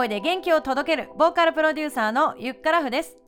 声で元気を届けるボーカルプロデューサーのゆっからふです。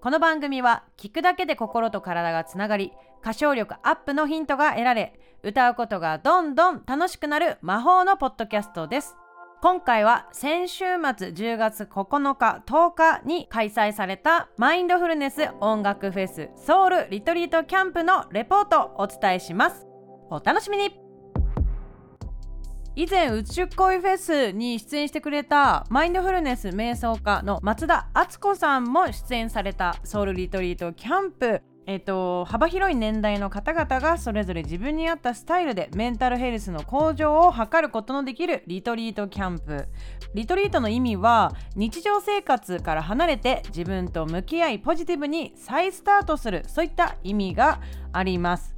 この番組は聞くだけで心と体がつながり歌唱力アップのヒントが得られ歌うことがどんどん楽しくなる魔法のポッドキャストです。今回は先週末10月9日10日に開催されたマインドフルネス音楽フェスソウルリトリートキャンプのレポートをお伝えします。お楽しみに。以前宇宙恋フェスに出演してくれたマインドフルネス瞑想家の松田敦子さんも出演されたソウルリトリートキャンプ。えーと、幅広い年代の方々がそれぞれ自分に合ったスタイルでメンタルヘルスの向上を図ることのできるリトリートキャンプ。リトリートの意味は日常生活から離れて自分と向き合いポジティブに再スタートするそういった意味があります。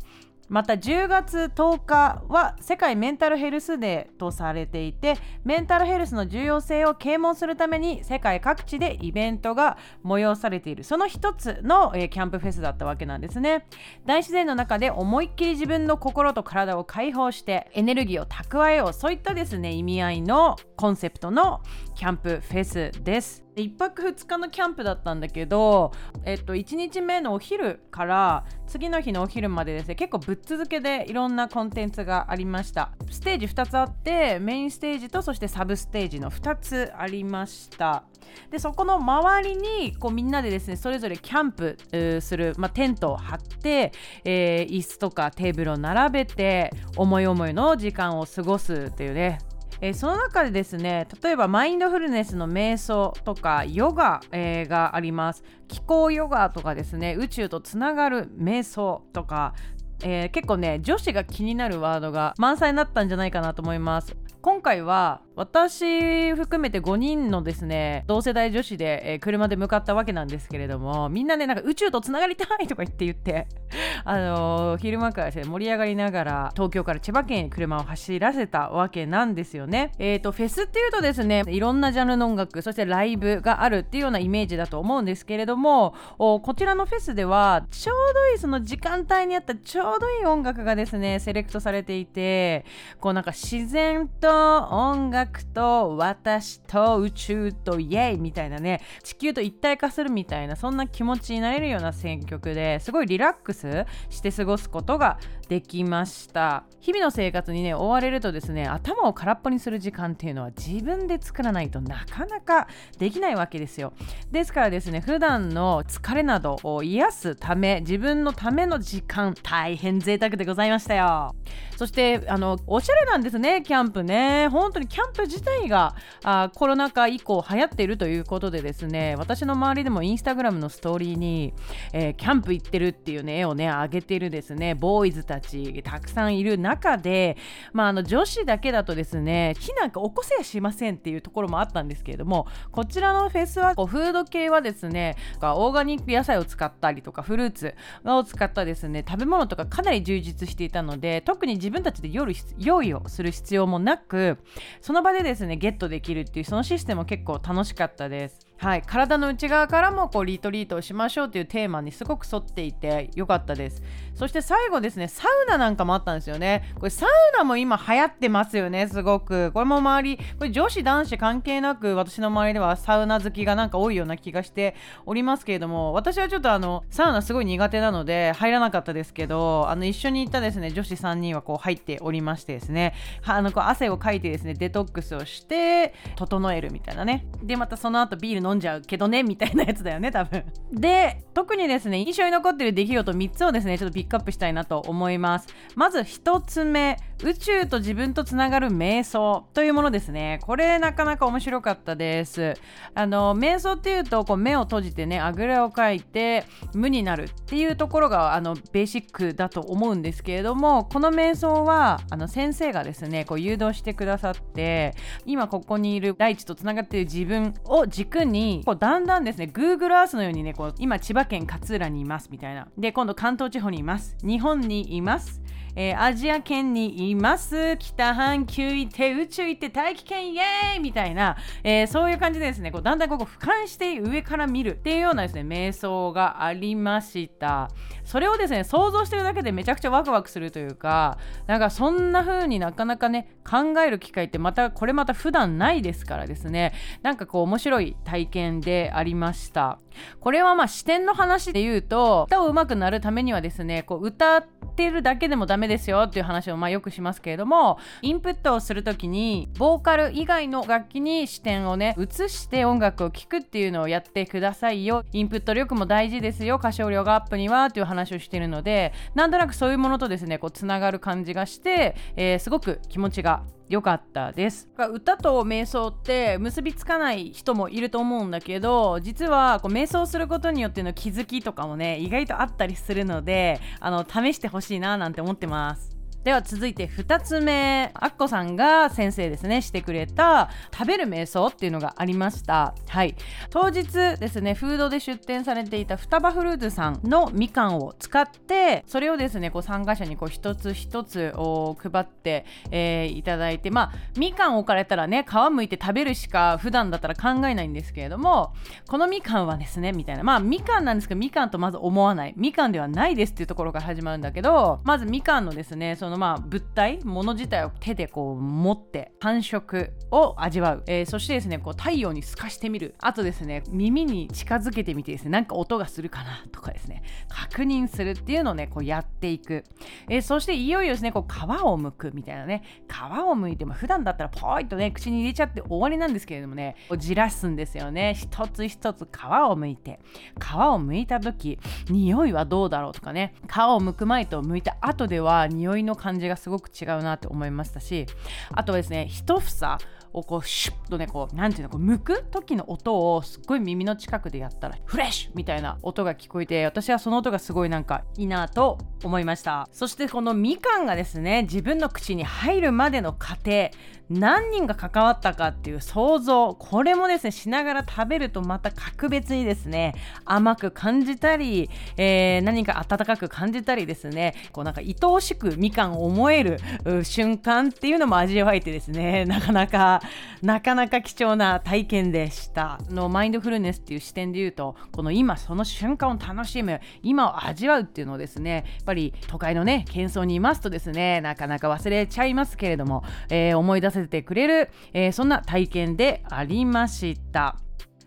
また10月10日は世界メンタルヘルスデーとされていてメンタルヘルスの重要性を啓蒙するために世界各地でイベントが催されている。その一つの、えー、キャンプフェスだったわけなんですね。大自然の中で思いっきり自分の心と体を解放してエネルギーを蓄えよう。そういったですね意味合いのコンセプトのキャンプフェスです。1泊2日のキャンプだったんだけど、えっと、1日目のお昼から次の日のお昼までですね結構ぶっ続けでいろんなコンテンツがありました。ステージ2つあってメインステージとそしてサブステージの2つありました。でそこの周りにこうみんなでですねそれぞれキャンプする、まあ、テントを張って、えー、椅子とかテーブルを並べて思い思いの時間を過ごすっていうねえー、その中でですね例えばマインドフルネスの瞑想とかヨガ、えー、があります。気候ヨガとかですね宇宙とつながる瞑想とかえー、結構ね女子が気になるワードが満載になったんじゃないかなと思います。今回は私含めて5人のですね同世代女子で、えー、車で向かったわけなんですけれどもみんなねなんか宇宙とつながりたいとか言って言って あのー、昼間からですね盛り上がりながら東京から千葉県へ車を走らせたわけなんですよね。えっ、ー、とフェスっていうとですねいろんなジャンルの音楽そしてライブがあるっていうようなイメージだと思うんですけれどもこちらのフェスではちょうどいいその時間帯にあったちょうどいい音楽がですねセレクトされていてこうなんか自然と音楽と私と宇宙とイエイみたいなね地球と一体化するみたいなそんな気持ちになれるような選曲ですごいリラックスして過ごすことができました。日々の生活にね追われるとですね頭を空っぽにする時間っていうのは自分で作らないとなかなかできないわけですよ。ですからですね普段の疲れなどを癒すため自分のための時間大変贅沢でございましたよ。そしてあのおしゃれなんですねキャンプね。本当にキャンプ自体があコロナ禍以降流行っているということでですね私の周りでもインスタグラムのストーリーに、えー、キャンプ行ってるっていうね絵をね上げてるですねボーイズたちたくさんいる中で、まあ、あの女子だけだとですね火なんか起こせやしませんっていうところもあったんですけれどもこちらのフェスはこうフード系はですねオーガニック野菜を使ったりとかフルーツを使ったですね食べ物とかかなり充実していたので特に自分たちで夜用意をする必要もなくその場でですねゲットできるっていうそのシステム結構楽しかったです。はい、体の内側からもこうリトリートをしましょうというテーマにすごく沿っていてよかったです。そして最後ですねサウナなんかもあったんですよね。これサウナも今流行ってますよねすごく。これも周りこれ女子男子関係なく私の周りではサウナ好きがなんか多いような気がしておりますけれども私はちょっとあのサウナすごい苦手なので入らなかったですけどあの一緒に行ったですね女子3人はこう入っておりましてですね。あのこう汗をかいてですねデトックスをして整えるみたいなね。でまたその後ビール飲んじゃうけどねみたいなやつだよね多分。で特にですね印象に残ってる出来事3つをですねちょっとピックアップしたいなと思います。まず1つ目宇宙と自分とつながる瞑想というものですね。これなかなか面白かったです。あの瞑想っていうとこう目を閉じてねあぐらをかいて無になるっていうところがあのベーシックだと思うんですけれどもこの瞑想はあの先生がですねこう誘導してくださって今ここにいる大地とつながっている自分を軸ににこうだんだんですね Google Earth のようにねこう今千葉県勝浦にいますみたいな。で今度関東地方にいます。日本にいます。えー、アジア圏にいます。北半球行って宇宙行って大気圏イエーイみたいな、えー、そういう感じでですねこうだんだんここ俯瞰して上から見るっていうようなですね瞑想がありました。それをですね想像してるだけでめちゃくちゃワクワクするというかなんかそんな風になかなかね考える機会ってまたこれまた普段ないですからですね。なんかこう面白い体験でありました。これはまあ視点の話で言うと歌を上手くなるためにはですねこう歌ってるだけでもダメですよっていう話をまあよくしますけれどもインプットをする時にボーカル以外の楽器に視点をね移して音楽を聴くっていうのをやってくださいよ。インプット力も大事ですよ。歌唱量がアップにはっていう話をしてるのでなんとなくそういうものとですねこうつながる感じがして、えー、すごく気持ちが良かったです。歌と瞑想って結びつかない人もいると思うんだけど実はこう瞑想することによっての気づきとかもね意外とあったりするのであの試してほしいななんて思ってます。では続いて2つ目。アッコさんが先生ですねしてくれた食べる瞑想っていうのがありました。はい。当日ですねフードで出店されていた双葉フルーツさんのみかんを使ってそれをですねこう参加者にこう一つ一つを配って、えー、いただいてまあみかん置かれたらね皮むいて食べるしか普段だったら考えないんですけれどもこのみかんはですねみたいな。まあみかんなんですけどみかんとまず思わない。みかんではないですっていうところから始まるんだけどまずみかんのですねそののまあ物体物自体を手でこう持って感触を味わう、えー、そしてですねこう太陽に透かしてみる。あとですね耳に近づけてみてですねなんか音がするかなとかですね。確認するっていうのをねこうやっていく、えー、そしていよいよですねこう皮を剥くみたいなね。皮を剥いても普段だったらポイッとね口に入れちゃって終わりなんですけれどもねこうじらすんですよね。一つ一つ皮を剥いて。皮を剥いた時匂いはどうだろうとかね。皮を剥く前と剥いた後では匂いの感じがすごく違うなって思いましたしあとはですね一房をこうシュッとねこう何ていうのこう剥く時の音をすっごい耳の近くでやったらフレッシュみたいな音が聞こえて私はその音がすごいなんかいいなと思いました。そしてこのみかんがですね自分の口に入るまでの過程何人が関わったかっていう想像これもですねしながら食べるとまた格別にですね甘く感じたり、えー、何か温かく感じたりですねこうなんか愛おしくみかんを思える瞬間っていうのも味わえてですね なかなかなかなか貴重な体験でした。のマインドフルネスっていう視点で言うとこの今その瞬間を楽しむ今を味わうっていうのをですねやっぱり都会のね喧騒にいますとですねなかなか忘れちゃいますけれども、えー、思い出せてくれる、えー、そんな体験でありました。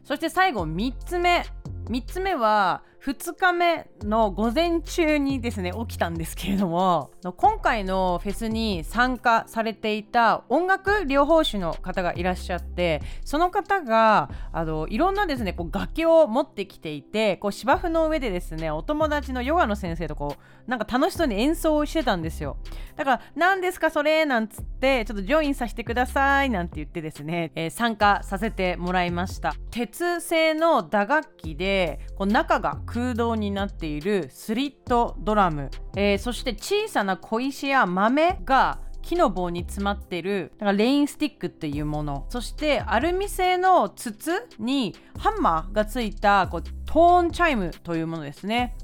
そして最後3つ目。3つ目は2日目の午前中にですね起きたんですけれども今回のフェスに参加されていた音楽療法士の方がいらっしゃってその方があのいろんなですねこう楽器を持ってきていてこう芝生の上でですねお友達のヨガの先生とこうなんか楽しそうに演奏をしてたんですよ。だから何ですかそれ？なんつってちょっとジョインさせてくださいなんて言ってですね、えー、参加させてもらいました。鉄製の打楽器でこう中が空洞になっているスリットドラム、えー、そして小さな小石や豆が木の棒に詰まってるだからレインスティックっていうもの。そしてアルミ製の筒にハンマーがついたこうトーンチャイムというものですね。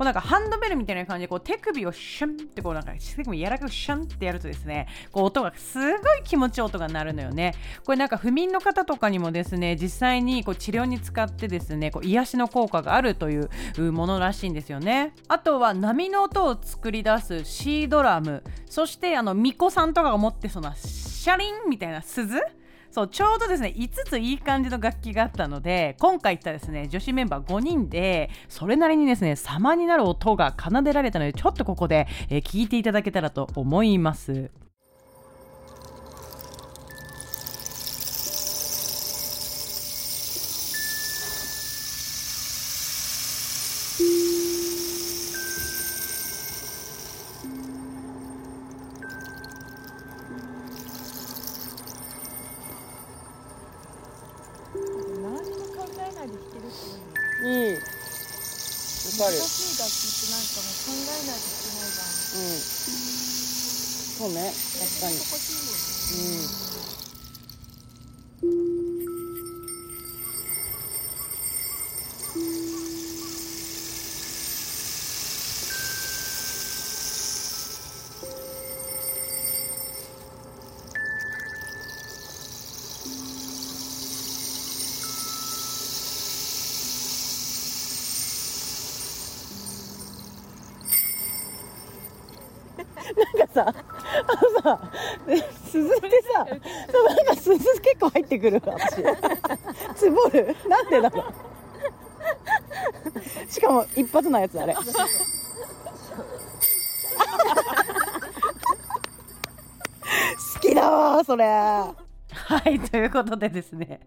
うなんかハンドベルみたいな感じでこう手首をシュンってこうなんか手首柔らかくシュンってやるとですねこう音がすごい気持ちいい音が鳴るのよね。これなんか不眠の方とかにもですね実際にこう治療に使ってですねこう癒しの効果があるというものらしいんですよね。あとは波の音を作り出すシードラム。そしてあの巫女さんとかが持ってそうなシャリンみたいな鈴そうちょうどですね5ついい感じの楽器があったので今回行ったですね女子メンバー5人でそれなりにですね様になる音が奏でられたのでちょっとここで、えー、聞いていただけたらと思います。そうね確かに。うん。なんかさあのさ鈴ってさそうなんか鈴結構入ってくる私。つぼる？なんでだろうしかも一発のやつあれ。好きだわそれ。はいということでですね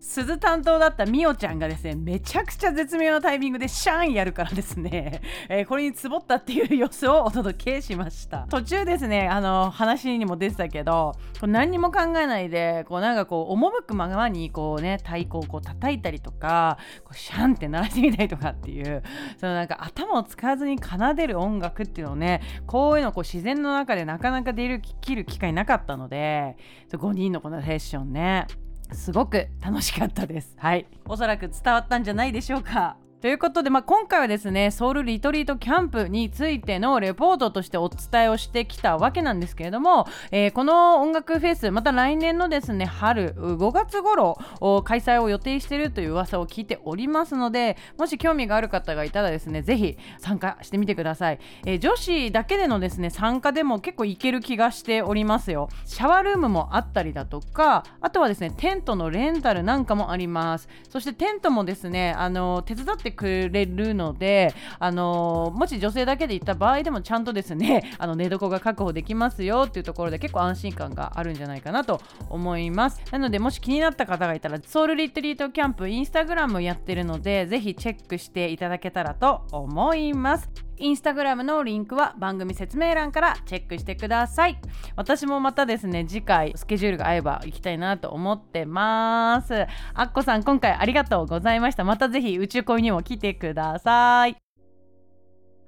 鈴担当だったみおちゃんがですねめちゃくちゃ絶妙なタイミングでシャーンやるからですね、えー、これにつぼったっていう様子をお届けしました。途中ですねあの話にも出てたけどこう何にも考えないでこうなんかこう赴くままにこうね太鼓をこう叩いたりとかこうシャンって鳴らしてみたりとかっていうそのなんか頭を使わずに奏でる音楽っていうのをねこういうのこう自然の中でなかなか出る切る機会なかったので5人のこのセッションね。すごく楽しかったです。はい。おそらく伝わったんじゃないでしょうか。ということで、まあ、今回はですねソウルリトリートキャンプについてのレポートとしてお伝えをしてきたわけなんですけれども、えー、この音楽フェスまた来年のですね春5月頃開催を予定しているという噂を聞いておりますのでもし興味がある方がいたらですねぜひ参加してみてください、えー、女子だけでのですね参加でも結構いける気がしておりますよ。シャワールームもあったりだとかあとはですねテントのレンタルなんかもあります。そしてテントもですねあの手伝っててくれるので、あのもし女性だけで行った場合でもちゃんとですね あの寝床が確保できますよっていうところで結構安心感があるんじゃないかなと思います。なのでもし気になった方がいたらソウルリトリートキャンプインスタグラムやってるのでぜひチェックしていただけたらと思います。インスタグラムのリンクは番組説明欄からチェックしてください。私もまたですね次回スケジュールが合えば行きたいなと思ってます。あっこさん今回ありがとうございました。またぜひ宇宙恋にも来てください。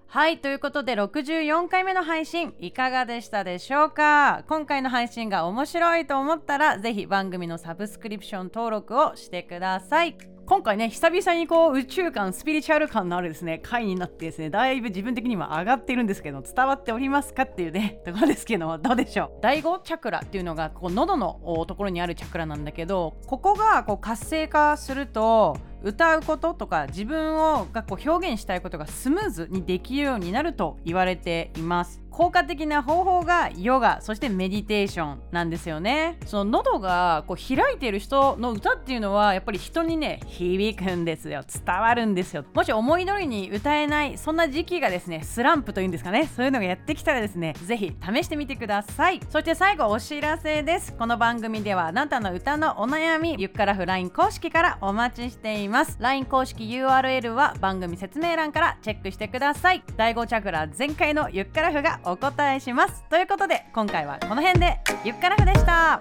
はいということで64回目の配信いかがでしたでしょうか？今回の配信が面白いと思ったらぜひ番組のサブスクリプション登録をしてください。今回ね久々にこう宇宙感スピリチュアル感のあるですね回になってですねだいぶ自分的には上がっているんですけど伝わっておりますかっていうね ところですけどどうでしょう？第5チャクラっていうのがこう喉のところにあるチャクラなんだけどここがこう活性化すると歌うこととか自分をがこう表現したいことがスムーズにできるようになると言われています。効果的な方法がヨガそしてメディテーションなんですよね。その喉がこう開いてる人の歌っていうのはやっぱり人にね響くんですよ。伝わるんですよ。もし思い通りに歌えないそんな時期がですねスランプというんですかね。そういうのがやってきたらですねぜひ試してみてください。そして最後お知らせです。この番組ではあなたの歌のお悩みゆっからフライン公式からお待ちしています。LINE 公式 URL は番組説明欄からチェックしてください。第5チャクラ全開のゆっからふがお答えします。ということで今回はこの辺でゆっからふでした。